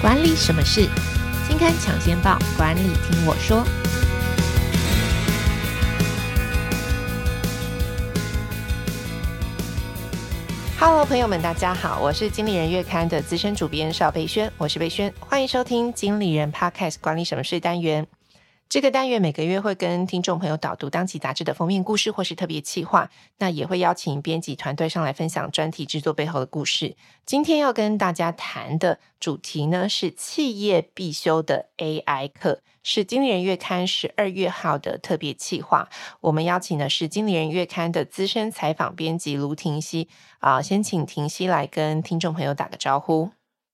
管理什么事？金刊抢先报，管理听我说。Hello，朋友们，大家好，我是经理人月刊的资深主编邵贝萱，我是贝萱，欢迎收听经理人 Podcast 管理什么事单元。这个单元每个月会跟听众朋友导读当期杂志的封面故事或是特别企划，那也会邀请编辑团队上来分享专题制作背后的故事。今天要跟大家谈的主题呢，是企业必修的 AI 课，是经理人月刊十二月号的特别企划。我们邀请的是经理人月刊的资深采访编辑卢廷熙啊，先请廷熙来跟听众朋友打个招呼。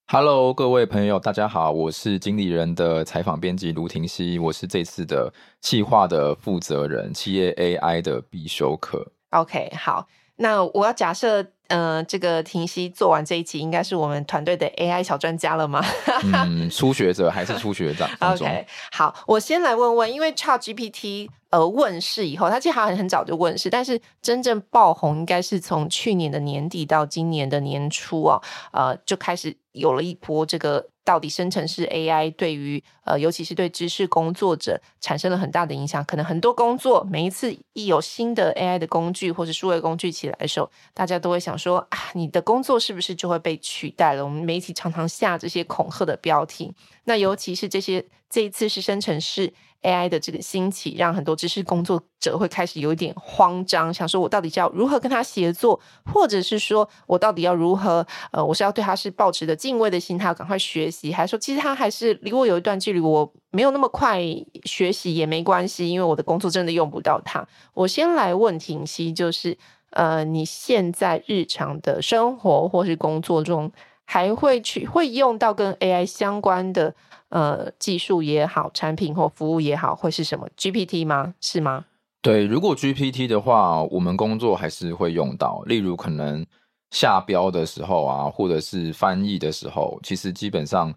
Hello，各位朋友，大家好，我是经理人的采访编辑卢婷熙，我是这次的企划的负责人，企业 AI 的必修课。OK，好，那我要假设。嗯、呃，这个婷熙做完这一期，应该是我们团队的 AI 小专家了吗？嗯，初学者还是初学者？OK，好，我先来问问，因为 ChatGPT 呃问世以后，它其实还很很早就问世，但是真正爆红应该是从去年的年底到今年的年初啊，呃，就开始有了一波这个。到底生成式 AI 对于呃，尤其是对知识工作者产生了很大的影响。可能很多工作，每一次一有新的 AI 的工具或者数位工具起来的时候，大家都会想说啊，你的工作是不是就会被取代了？我们媒体常常下这些恐吓的标题。那尤其是这些这一次是生成式。AI 的这个兴起，让很多知识工作者会开始有一点慌张，想说：我到底要如何跟他协作，或者是说我到底要如何？呃，我是要对他是抱持着敬畏的心态，赶快学习，还是说其实他还是离我有一段距离，我没有那么快学习也没关系，因为我的工作真的用不到他。我先来问婷熙，就是呃，你现在日常的生活或是工作中，还会去会用到跟 AI 相关的？呃，技术也好，产品或服务也好，会是什么 GPT 吗？是吗？对，如果 GPT 的话，我们工作还是会用到。例如，可能下标的时候啊，或者是翻译的时候，其实基本上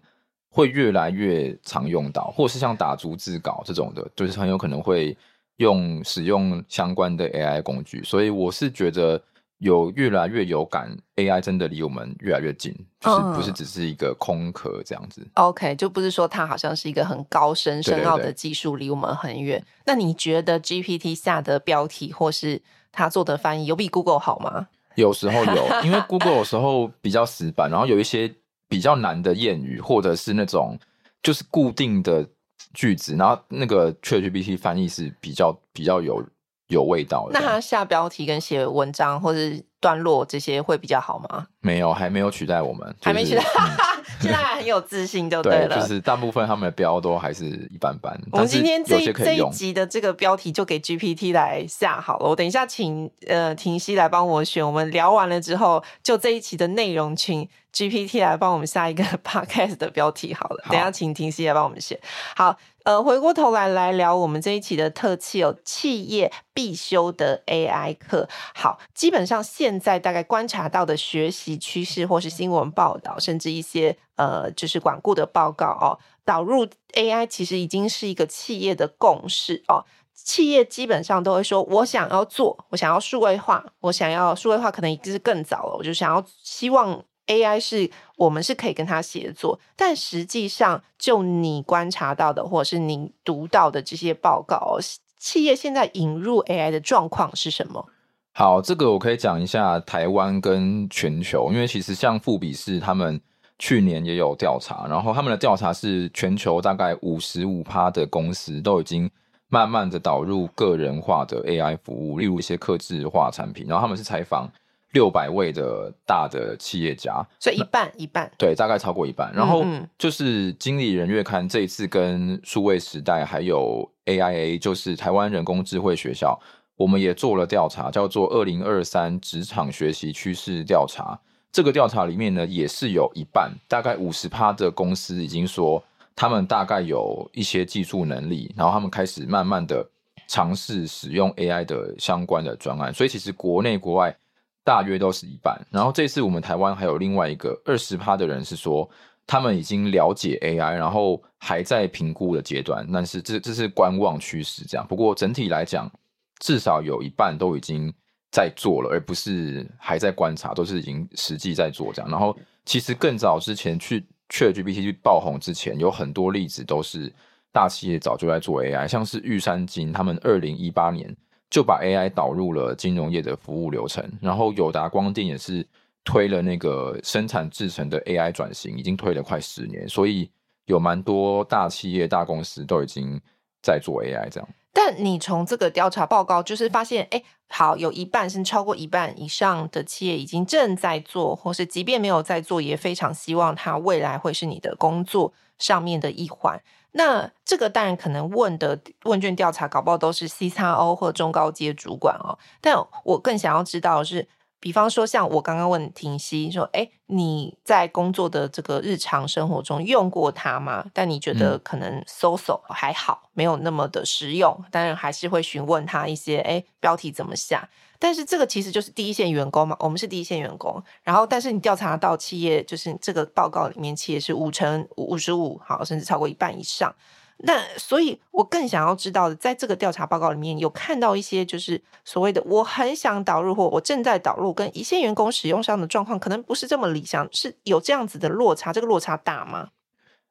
会越来越常用到，或是像打逐字稿这种的，就是很有可能会用使用相关的 AI 工具。所以，我是觉得。有越来越有感，AI 真的离我们越来越近，就是不是只是一个空壳这样子。嗯、OK，就不是说它好像是一个很高深深奥的技术，离我们很远。那你觉得 GPT 下的标题或是它做的翻译有比 Google 好吗？有时候有，因为 Google 有时候比较死板，然后有一些比较难的谚语，或者是那种就是固定的句子，然后那个 ChatGPT 翻译是比较比较有。有味道的。那他下标题跟写文章或是段落这些会比较好吗？没有，还没有取代我们，就是、还没取代，嗯、现在还很有自信就对了。对，就是大部分他们的标都还是一般般。我们今天这一这一集的这个标题就给 GPT 来下好了。我等一下请呃婷熙来帮我选。我们聊完了之后，就这一期的内容，请 GPT 来帮我们下一个 Podcast 的标题好了。好，等一下请婷熙来帮我们写好。呃，回过头来来聊我们这一期的特辑哦，企业必修的 AI 课。好，基本上现在大概观察到的学习趋势，或是新闻报道，甚至一些呃，就是管顾的报告哦，导入 AI 其实已经是一个企业的共识哦。企业基本上都会说，我想要做，我想要数位化，我想要数位化，可能已经是更早了，我就想要希望。AI 是我们是可以跟他协作，但实际上，就你观察到的，或者是你读到的这些报告，企业现在引入 AI 的状况是什么？好，这个我可以讲一下台湾跟全球，因为其实像富比士他们去年也有调查，然后他们的调查是全球大概五十五趴的公司都已经慢慢的导入个人化的 AI 服务，例如一些客制化产品，然后他们是采访。六百位的大的企业家，所以一半一半，对，大概超过一半。然后就是经理人月刊这一次跟数位时代还有 AIA，就是台湾人工智慧学校，我们也做了调查，叫做二零二三职场学习趋势调查。这个调查里面呢，也是有一半，大概五十趴的公司已经说，他们大概有一些技术能力，然后他们开始慢慢的尝试使用 AI 的相关的专案。所以其实国内国外。大约都是一半，然后这次我们台湾还有另外一个二十趴的人是说，他们已经了解 AI，然后还在评估的阶段，但是这这是观望趋势这样。不过整体来讲，至少有一半都已经在做了，而不是还在观察，都是已经实际在做这样。然后其实更早之前去 ChatGPT 爆红之前，有很多例子都是大企业早就在做 AI，像是玉山金，他们二零一八年就把 AI 导入了金融业的服务流程，然后友达光电也是推了那个生产制成的 AI 转型，已经推了快十年，所以有蛮多大企业、大公司都已经在做 AI 这样。但你从这个调查报告就是发现，哎，好，有一半甚至超过一半以上的企业已经正在做，或是即便没有在做，也非常希望它未来会是你的工作上面的一环。那这个当然可能问的问卷调查，搞不好都是 CXO 或中高阶主管哦。但我更想要知道是。比方说，像我刚刚问婷熙说：“哎，你在工作的这个日常生活中用过它吗？但你觉得可能 so so 还好，没有那么的实用。当然还是会询问他一些，哎，标题怎么下？但是这个其实就是第一线员工嘛，我们是第一线员工。然后，但是你调查到企业，就是这个报告里面，企业是五成五十五，好，甚至超过一半以上。”那所以，我更想要知道的，在这个调查报告里面有看到一些，就是所谓的我很想导入或我正在导入，跟一线员工使用上的状况，可能不是这么理想，是有这样子的落差。这个落差大吗？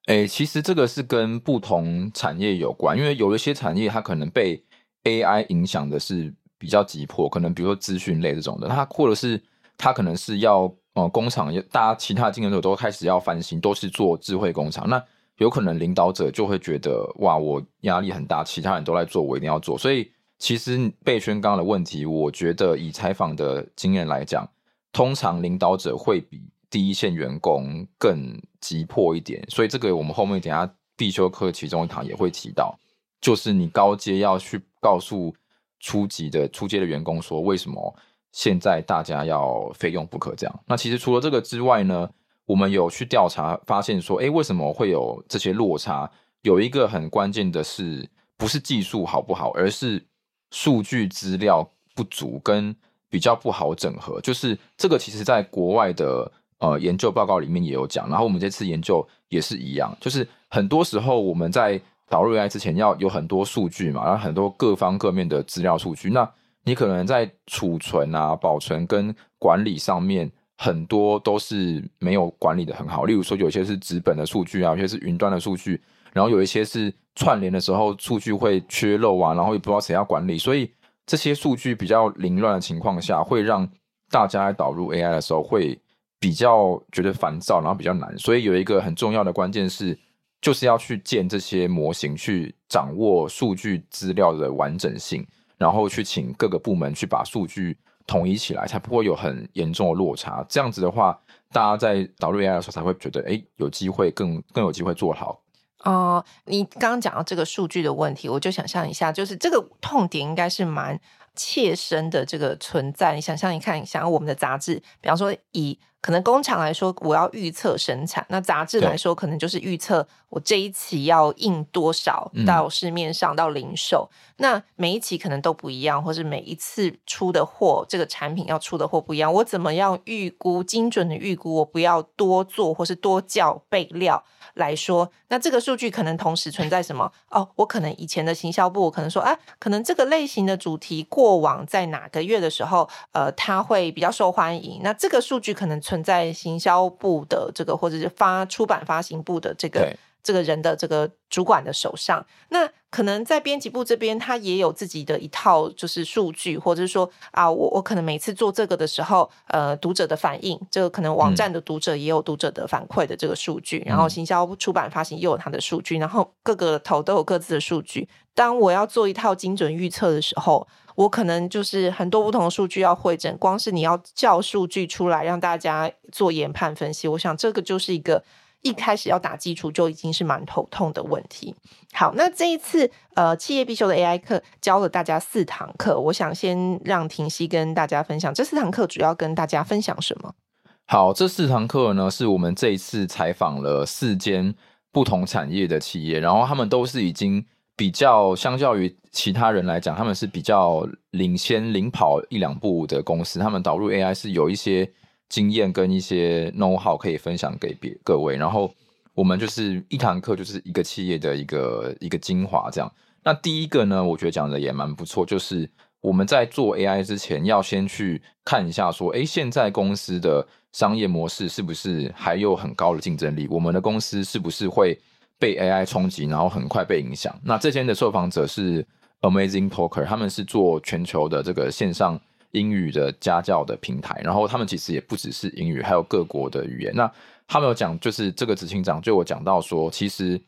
诶、欸，其实这个是跟不同产业有关，因为有一些产业它可能被 AI 影响的是比较急迫，可能比如说资讯类这种的，它或者是它可能是要呃工厂，大家其他竞争者都开始要翻新，都是做智慧工厂，那。有可能领导者就会觉得哇，我压力很大，其他人都在做，我一定要做。所以其实贝宣刚的问题，我觉得以采访的经验来讲，通常领导者会比第一线员工更急迫一点。所以这个我们后面等下必修课其中一堂也会提到，就是你高阶要去告诉初级的初阶的员工说，为什么现在大家要非用不可这样。那其实除了这个之外呢？我们有去调查，发现说，诶，为什么会有这些落差？有一个很关键的是，不是技术好不好，而是数据资料不足跟比较不好整合。就是这个，其实在国外的呃研究报告里面也有讲。然后我们这次研究也是一样，就是很多时候我们在导入 AI 之前要有很多数据嘛，然后很多各方各面的资料数据。那你可能在储存啊、保存跟管理上面。很多都是没有管理的很好，例如说有些是纸本的数据啊，有些是云端的数据，然后有一些是串联的时候数据会缺漏啊，然后也不知道谁要管理，所以这些数据比较凌乱的情况下，会让大家导入 AI 的时候会比较觉得烦躁，然后比较难。所以有一个很重要的关键是，就是要去建这些模型，去掌握数据资料的完整性，然后去请各个部门去把数据。统一起来，才不会有很严重的落差。这样子的话，大家在导入 AI 的时候，才会觉得，哎，有机会更更有机会做好。哦、你刚刚讲到这个数据的问题，我就想象一下，就是这个痛点应该是蛮切身的这个存在。你想象一看，想要我们的杂志，比方说以。可能工厂来说，我要预测生产；那杂志来说，可能就是预测我这一期要印多少到市面上到零售。嗯。那每一期可能都不一样，或是每一次出的货，这个产品要出的货不一样。我怎么样预估精准的预估？我不要多做或是多叫备料来说。那这个数据可能同时存在什么？哦，我可能以前的行销部我可能说，啊，可能这个类型的主题过往在哪个月的时候，呃，它会比较受欢迎。那这个数据可能。存在行销部的这个，或者是发出版发行部的这个这个人的这个主管的手上，那可能在编辑部这边，他也有自己的一套就是数据，或者是说啊，我我可能每次做这个的时候，呃，读者的反应，这个可能网站的读者也有读者的反馈的这个数据，嗯、然后行销出版发行又有他的数据，然后各个头都有各自的数据。当我要做一套精准预测的时候，我可能就是很多不同的数据要会诊，光是你要叫数据出来让大家做研判分析，我想这个就是一个一开始要打基础就已经是蛮头痛的问题。好，那这一次呃企业必修的 AI 课教了大家四堂课，我想先让婷熙跟大家分享这四堂课主要跟大家分享什么？好，这四堂课呢是我们这一次采访了四间不同产业的企业，然后他们都是已经。比较相较于其他人来讲，他们是比较领先、领跑一两步的公司。他们导入 AI 是有一些经验跟一些 know how 可以分享给别各位。然后我们就是一堂课就是一个企业的一个一个精华这样。那第一个呢，我觉得讲的也蛮不错，就是我们在做 AI 之前，要先去看一下，说，诶，现在公司的商业模式是不是还有很高的竞争力？我们的公司是不是会被 AI 冲击，然后很快被影响？那这间的受访者是 Amazing Talker，他们是做全球的这个线上英语的家教的平台，然后他们其实也不只是英语，还有各国的语言。那他们有讲，就是这个执行长就有讲到说，其实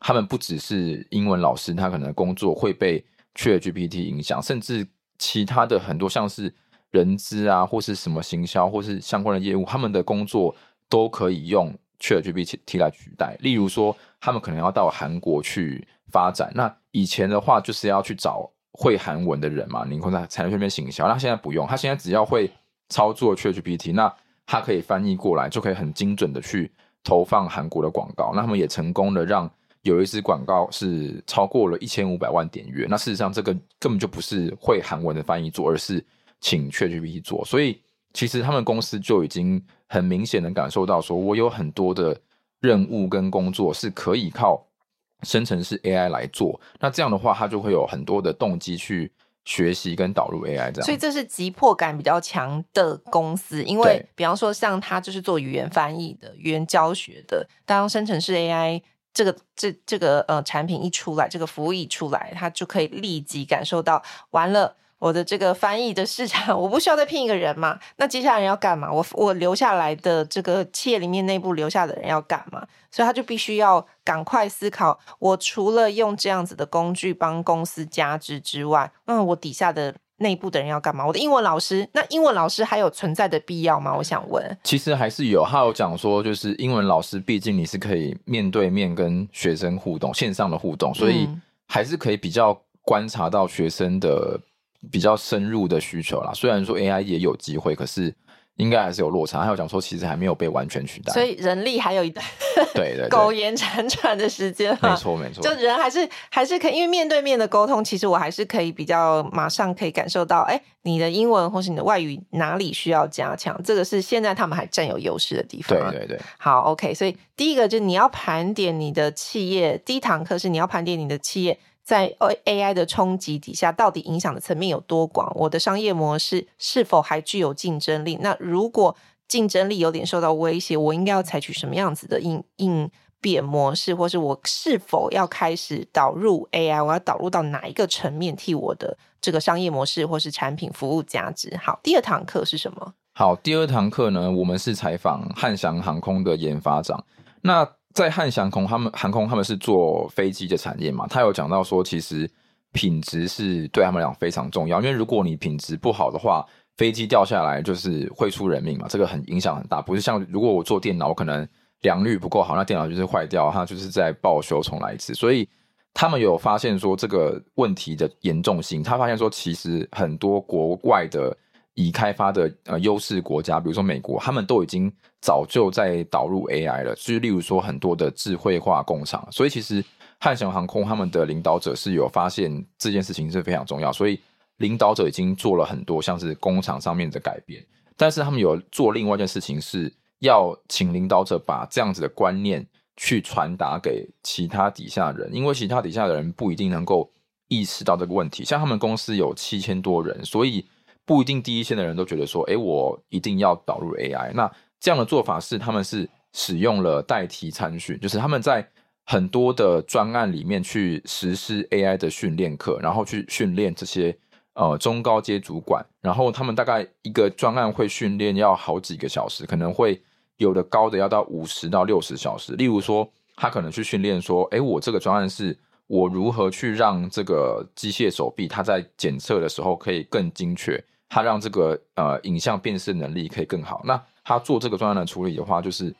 他们不只是英文老师，他可能工作会被 ChatGPT 影响，甚至其他的很多像是人资啊，或是什么行销，或是相关的业务，他们的工作都可以用 ChatGPT 来取代。例如说，他们可能要到韩国去发展，那以前的话就是要去找会韩文的人嘛，你可能才能去那边行销。那现在不用，他现在只要会操作 ChatGPT，那他可以翻译过来，就可以很精准的去投放韩国的广告。那他们也成功的让。有一支广告是超过了一千五百万点阅，那事实上这个根本就不是会韩文的翻译做，而是请 ChatGPT 做。所以其实他们公司就已经很明显的感受到，说我有很多的任务跟工作是可以靠生成式 AI 来做。那这样的话，他就会有很多的动机去学习跟导入 AI 这样。所以这是急迫感比较强的公司，因为比方说像他就是做语言翻译的、语言教学的，当生成式 AI。这个这这个呃产品一出来，这个服务一出来，他就可以立即感受到，完了，我的这个翻译的市场，我不需要再聘一个人嘛？那接下来人要干嘛？我我留下来的这个企业里面内部留下的人要干嘛？所以他就必须要赶快思考，我除了用这样子的工具帮公司加值之外，那，我底下的。内部的人要干嘛？我的英文老师，那英文老师还有存在的必要吗？我想问。其实还是有，他有讲说，就是英文老师，毕竟你是可以面对面跟学生互动，线上的互动，所以还是可以比较观察到学生的比较深入的需求啦。虽然说 AI 也有机会，可是。应该还是有落差，还有讲说其实还没有被完全取代，所以人力还有一段对对 苟延残喘的时间。没错没错，就人还是还是可以，因为面对面的沟通，其实我还是可以比较马上可以感受到，哎，你的英文或是你的外语哪里需要加强，这个是现在他们还占有优势的地方。对对对，好，OK，所以第一个就是你要盘点你的企业，第一堂课是你要盘点你的企业。在 AI 的冲击底下，到底影响的层面有多广？我的商业模式是否还具有竞争力？那如果竞争力有点受到威胁，我应该要采取什么样子的应应变模式，或是我是否要开始导入 AI？我要导入到哪一个层面，替我的这个商业模式或是产品服务价值？好，第二堂课是什么？好，第二堂课呢，我们是采访汉翔航空的研发长。那在汉翔空，他们航空他们是做飞机的产业嘛，他有讲到说，其实品质是对他们来讲非常重要，因为如果你品质不好的话，飞机掉下来就是会出人命嘛，这个很影响很大。不是像如果我做电脑，可能良率不够好，那电脑就是坏掉，它就是在报修重来一次。所以他们有发现说这个问题的严重性，他发现说其实很多国外的。已开发的呃优势国家，比如说美国，他们都已经早就在导入 AI 了。就是例如说很多的智慧化工厂，所以其实汉翔航空他们的领导者是有发现这件事情是非常重要，所以领导者已经做了很多像是工厂上面的改变。但是他们有做另外一件事情，是要请领导者把这样子的观念去传达给其他底下人，因为其他底下的人不一定能够意识到这个问题。像他们公司有七千多人，所以。不一定第一线的人都觉得说，诶，我一定要导入 AI。那这样的做法是，他们是使用了代替参训，就是他们在很多的专案里面去实施 AI 的训练课，然后去训练这些呃中高阶主管。然后他们大概一个专案会训练要好几个小时，可能会有的高的要到五十到六十小时。例如说，他可能去训练说，诶，我这个专案是我如何去让这个机械手臂它在检测的时候可以更精确。他让这个呃影像辨识能力可以更好。那他做这个专案的处理的话，就是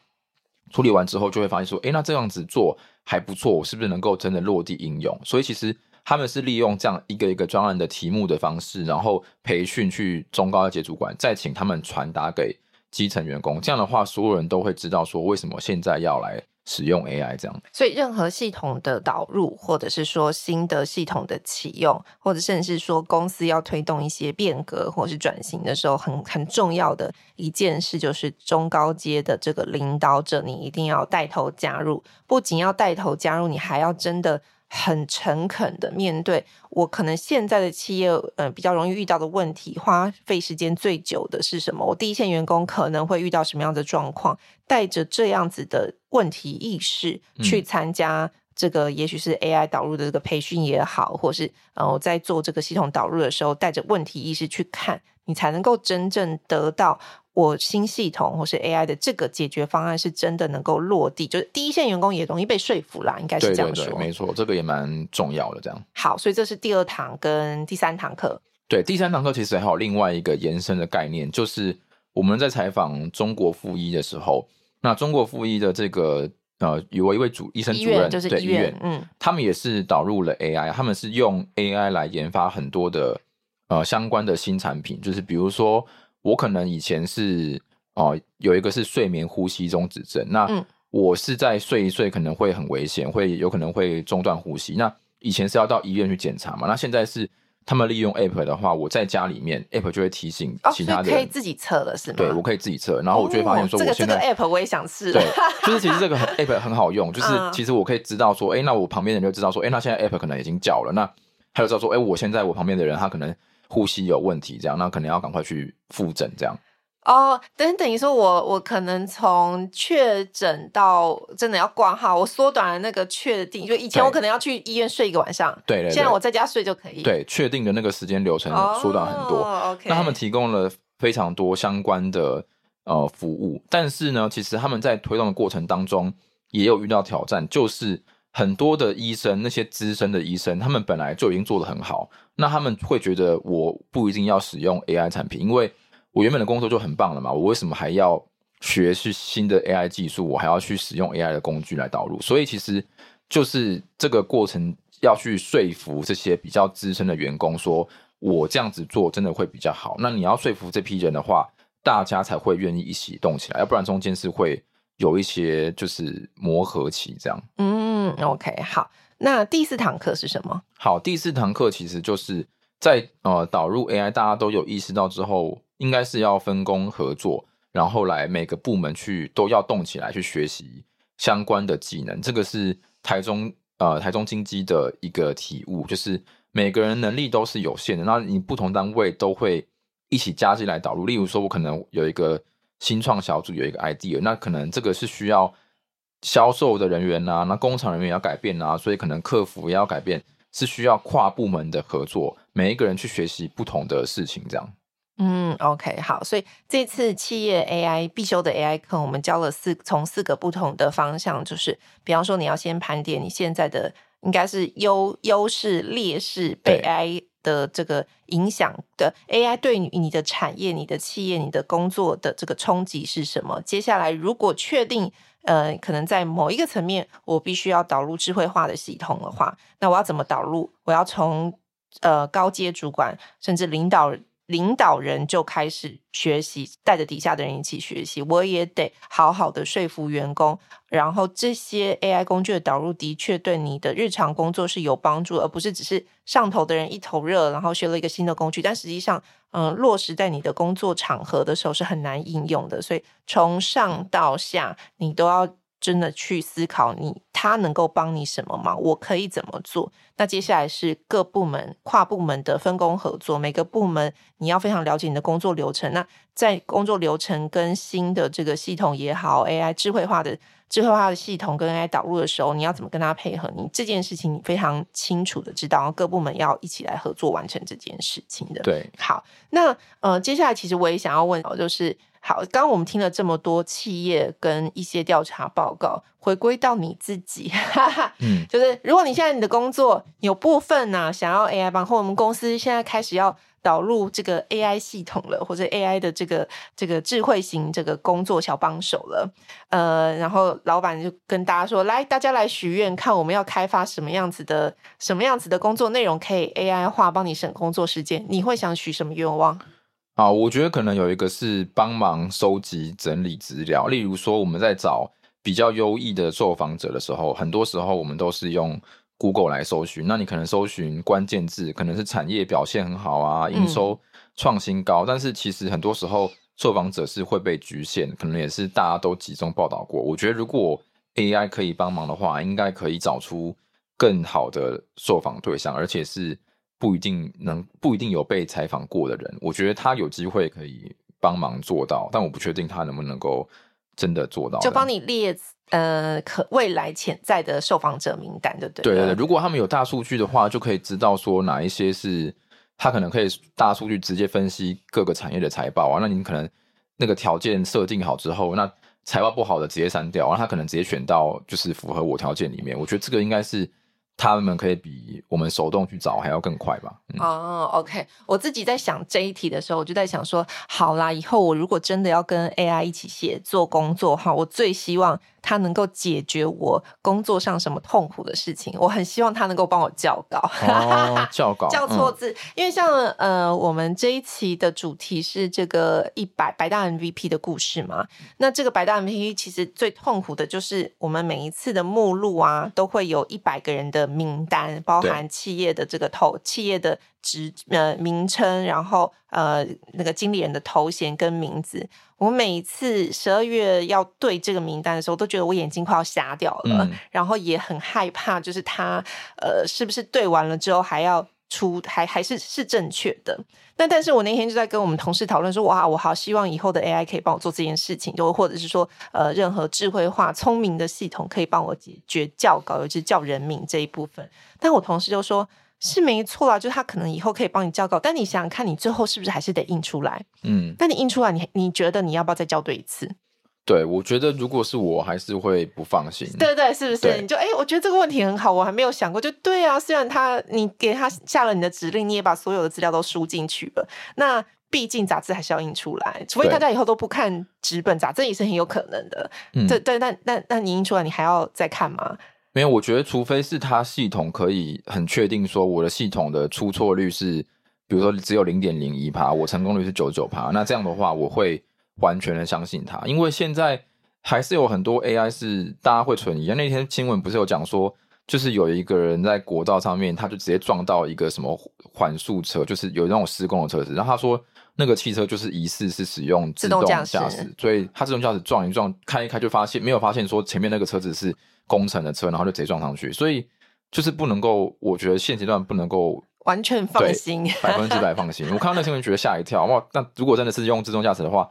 处理完之后就会发现说，诶，那这样子做还不错，我是不是能够真的落地应用？所以其实他们是利用这样一个一个专案的题目的方式，然后培训去中高阶主管，再请他们传达给基层员工。这样的话，所有人都会知道说，为什么现在要来。使用 AI 这样，所以任何系统的导入，或者是说新的系统的启用，或者甚至是说公司要推动一些变革或是转型的时候，很很重要的一件事就是中高阶的这个领导者，你一定要带头加入。不仅要带头加入，你还要真的很诚恳的面对我可能现在的企业，呃，比较容易遇到的问题，花费时间最久的是什么？我第一线员工可能会遇到什么样的状况？带着这样子的问题意识去参加这个，也许是 AI 导入的这个培训也好，或是呃，我在做这个系统导入的时候，带着问题意识去看，你才能够真正得到。我新系统或是 AI 的这个解决方案是真的能够落地，就是第一线员工也容易被说服啦，应该是这样说。对对对，没错，这个也蛮重要的。这样好，所以这是第二堂跟第三堂课。对，第三堂课其实还有另外一个延伸的概念，就是我们在采访中国附医的时候，那中国附医的这个呃，有一位主医生主任，就是医院，嗯，他们也是导入了 AI，他们是用 AI 来研发很多的呃相关的新产品，就是比如说。我可能以前是哦、呃，有一个是睡眠呼吸中止症，那我是在睡一睡可能会很危险，会有可能会中断呼吸。那以前是要到医院去检查嘛，那现在是他们利用 App 的话，我在家里面 App 就会提醒其他的可以自己测了是吗？对，我可以自己测，然后我就会发现说，我现在、哦这个这个、App 我也想试，对，就是其实这个 App 很好用，就是其实我可以知道说，哎、欸，那我旁边的人就知道说，哎、欸，那现在 App 可能已经叫了，那他就知道说，哎、欸，我现在我旁边的人他可能。呼吸有问题，这样那可能要赶快去复诊，这样。哦，等等于说我我可能从确诊到真的要挂号，我缩短了那个确定，就以前我可能要去医院睡一个晚上，对，对，对，现在我在家睡就可以。对，确定的那个时间流程缩短很多。哦 okay、那他们提供了非常多相关的呃服务，但是呢，其实他们在推动的过程当中也有遇到挑战，就是。很多的医生，那些资深的医生，他们本来就已经做得很好，那他们会觉得我不一定要使用 AI 产品，因为我原本的工作就很棒了嘛，我为什么还要学习新的 AI 技术？我还要去使用 AI 的工具来导入？所以其实就是这个过程要去说服这些比较资深的员工，说我这样子做真的会比较好。那你要说服这批人的话，大家才会愿意一起动起来，要不然中间是会有一些就是磨合期这样。嗯。嗯，OK，好。那第四堂课是什么？好，第四堂课其实就是在呃导入 AI，大家都有意识到之后，应该是要分工合作，然后来每个部门去都要动起来去学习相关的技能。这个是台中呃台中经济的一个体悟，就是每个人能力都是有限的，那你不同单位都会一起加进来导入。例如说，我可能有一个新创小组有一个 idea，那可能这个是需要。销售的人员啊，那工厂人员也要改变啊，所以可能客服也要改变，是需要跨部门的合作，每一个人去学习不同的事情，这样。嗯，OK，好，所以这次企业 AI 必修的 AI 课，我们教了四，从四个不同的方向，就是比方说你要先盘点你现在的应该是优优势、劣势被 AI 的这个影响的 AI 对你的产业、你的企业、你的工作的这个冲击是什么？接下来如果确定。呃，可能在某一个层面，我必须要导入智慧化的系统的话，那我要怎么导入？我要从呃高阶主管甚至领导领导人就开始学习，带着底下的人一起学习。我也得好好的说服员工，然后这些 AI 工具的导入的确对你的日常工作是有帮助，而不是只是上头的人一头热，然后学了一个新的工具，但实际上。嗯，落实在你的工作场合的时候是很难应用的，所以从上到下，你都要真的去思考你，他能够帮你什么忙，我可以怎么做？那接下来是各部门、跨部门的分工合作，每个部门你要非常了解你的工作流程。那在工作流程跟新的这个系统也好，AI 智慧化的。智慧化的系统跟 AI 导入的时候，你要怎么跟他配合？你这件事情你非常清楚的知道，各部门要一起来合作完成这件事情的。对，好，那呃，接下来其实我也想要问，就是好，刚刚我们听了这么多企业跟一些调查报告，回归到你自己，哈哈，嗯，就是如果你现在你的工作有部分呢、啊，想要 AI 帮，或我们公司现在开始要。导入这个 AI 系统了，或者 AI 的这个这个智慧型这个工作小帮手了，呃，然后老板就跟大家说：“来，大家来许愿，看我们要开发什么样子的什么样子的工作内容，可以 AI 化，帮你省工作时间。你会想许什么愿望？”啊，我觉得可能有一个是帮忙收集整理资料，例如说我们在找比较优异的受访者的时候，很多时候我们都是用。Google 来搜寻，那你可能搜寻关键字，可能是产业表现很好啊，营收创新高，嗯，但是其实很多时候受访者是会被局限，可能也是大家都集中报道过。我觉得如果 AI 可以帮忙的话，应该可以找出更好的受访对象，而且是不一定能不一定有被采访过的人，我觉得他有机会可以帮忙做到，但我不确定他能不能够真的做到。就帮你列呃可未来潜在的受访者名单，对不对？对对对，如果他们有大数据的话，就可以知道说哪一些是他可能可以大数据直接分析各个产业的财报啊，那你可能那个条件设定好之后，那。财报不好的直接删掉，然后他可能直接选到就是符合我条件里面。我觉得这个应该是他们可以比我们手动去找还要更快吧。嗯、哦，OK，我自己在想这一题的时候，我就在想说，好啦，以后我如果真的要跟 AI 一起写做工作哈，我最希望。他能够解决我工作上什么痛苦的事情，我很希望他能够帮我校稿，哦、校稿校错字，嗯、因为像呃，我们这一期的主题是这个一百百大 MVP 的故事嘛，那这个百大 MVP 其实最痛苦的就是我们每一次的目录啊，都会有一百个人的名单，包含企业的这个头，企业的职呃名称，然后呃那个经理人的头衔跟名字。我每一次十二月要对这个名单的时候，都觉得我眼睛快要瞎掉了，嗯、然后也很害怕，就是他呃是不是对完了之后还要出还还是是正确的？那但是我那天就在跟我们同事讨论说，哇，我好希望以后的 AI 可以帮我做这件事情，就或者是说呃任何智慧化聪明的系统可以帮我解决教稿，尤其是校人名这一部分。但我同事就说。是没错啦，就是他可能以后可以帮你校稿，但你想想看，你最后是不是还是得印出来？嗯，但你印出来，你你觉得你要不要再校对一次？对，我觉得如果是我，还是会不放心。对对，是不是？你就哎、欸，我觉得这个问题很好，我还没有想过。就对啊，虽然他你给他下了你的指令，你也把所有的资料都输进去了，那毕竟杂志还是要印出来，除非大家以后都不看纸本杂志，也是很有可能的。对、嗯、对，那那那你印出来，你还要再看吗？没有，我觉得除非是他系统可以很确定说我的系统的出错率是，比如说只有零点零一趴，我成功率是九十九趴，那这样的话我会完全的相信他，因为现在还是有很多 AI 是大家会存疑。那天新闻不是有讲说，就是有一个人在国道上面，他就直接撞到一个什么缓速车，就是有那种施工的车子，然后他说那个汽车就是疑似是使用自动驾驶，所以他自动驾驶撞一撞，开一开就发现没有发现说前面那个车子是。工程的车，然后就直接撞上去，所以就是不能够，我觉得现阶段不能够完全放心，百分之百放心。我看到那新闻，觉得吓一跳，哇！那如果真的是用自动驾驶的话。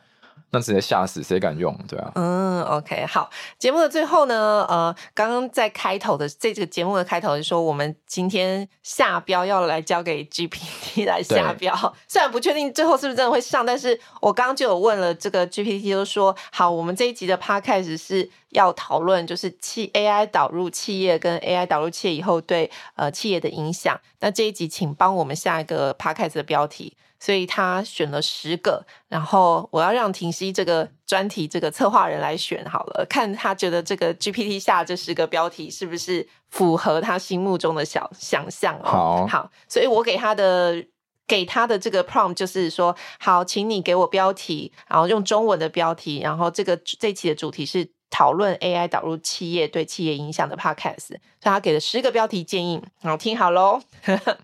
那直接吓死，谁敢用？对啊。嗯，OK，好。节目的最后呢，呃，刚刚在开头的这这个节目的开头是说，我们今天下标要来交给 GPT 来下标。虽然不确定最后是不是真的会上，但是我刚刚就有问了这个 GPT，就说好，我们这一集的 Podcast 是要讨论就是企 AI 导入企业跟 AI 导入企业以后对呃企业的影响。那这一集请帮我们下一个 Podcast 的标题。所以他选了十个，然后我要让婷熙这个专题这个策划人来选好了，看他觉得这个 GPT 下这十个标题是不是符合他心目中的小想象哦。好，好，所以我给他的给他的这个 prompt 就是说，好，请你给我标题，然后用中文的标题，然后这个这期的主题是讨论 AI 导入企业对企业影响的 podcast，所以他给了十个标题建议，然后，听好喽。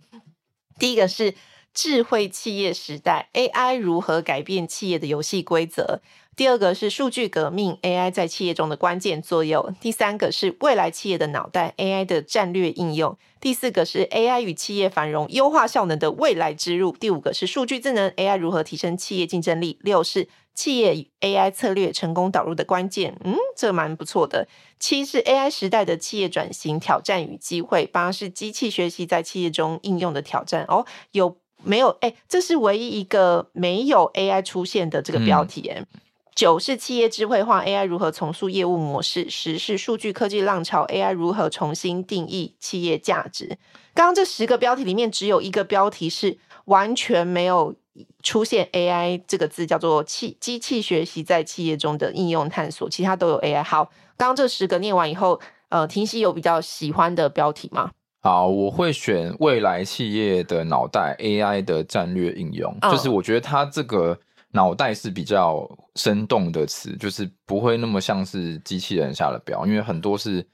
第一个是。智慧企业时代，AI 如何改变企业的游戏规则？第二个是数据革命，AI 在企业中的关键作用。第三个是未来企业的脑袋，AI 的战略应用。第四个是 AI 与企业繁荣、优化效能的未来之路。第五个是数据智能，AI 如何提升企业竞争力？六是企业与 AI 策略成功导入的关键。嗯，这蛮不错的。七是 AI 时代的企业转型挑战与机会。八是机器学习在企业中应用的挑战。哦，有。没有，哎，这是唯一一个没有 AI 出现的这个标题。哎、嗯，九是企业智慧化，AI 如何重塑业务模式？十是数据科技浪潮，AI 如何重新定义企业价值？刚刚这十个标题里面，只有一个标题是完全没有出现 AI 这个字，叫做“器机器学习在企业中的应用探索”，其他都有 AI。好，刚刚这十个念完以后，呃，婷熙有比较喜欢的标题吗？好，我会选未来企业的脑袋 AI 的战略应用，哦、就是我觉得它这个脑袋是比较生动的词，就是不会那么像是机器人下的标，因为很多是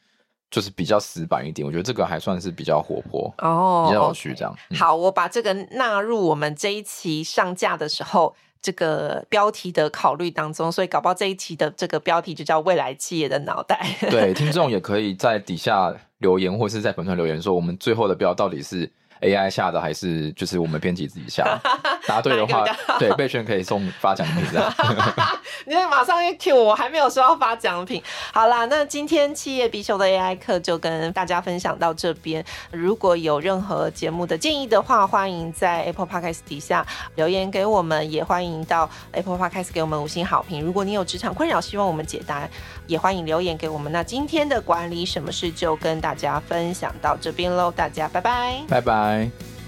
就是比较死板一点，我觉得这个还算是比较活泼哦，比较有趣这样。好，我把这个纳入我们这一期上架的时候这个标题的考虑当中，所以搞不好这一期的这个标题就叫未来企业的脑袋。对，听众也可以在底下。留言，或是在粉团留言说，我们最后的标到底是 AI 下的还是就是我们编辑自己下？答对的话，对备选可以送发奖品这样。你马上一 Q 我，还没有说要发奖品。好啦，那今天企业必修的 AI 课就跟大家分享到这边。如果有任何节目的建议的话，欢迎在 Apple Podcast 底下留言给我们，也欢迎到 Apple Podcast 给我们五星好评。如果你有职场困扰，希望我们解答，也欢迎留言给我们。那今天的管理什么事就跟大家分享到这边喽，大家拜拜，拜拜。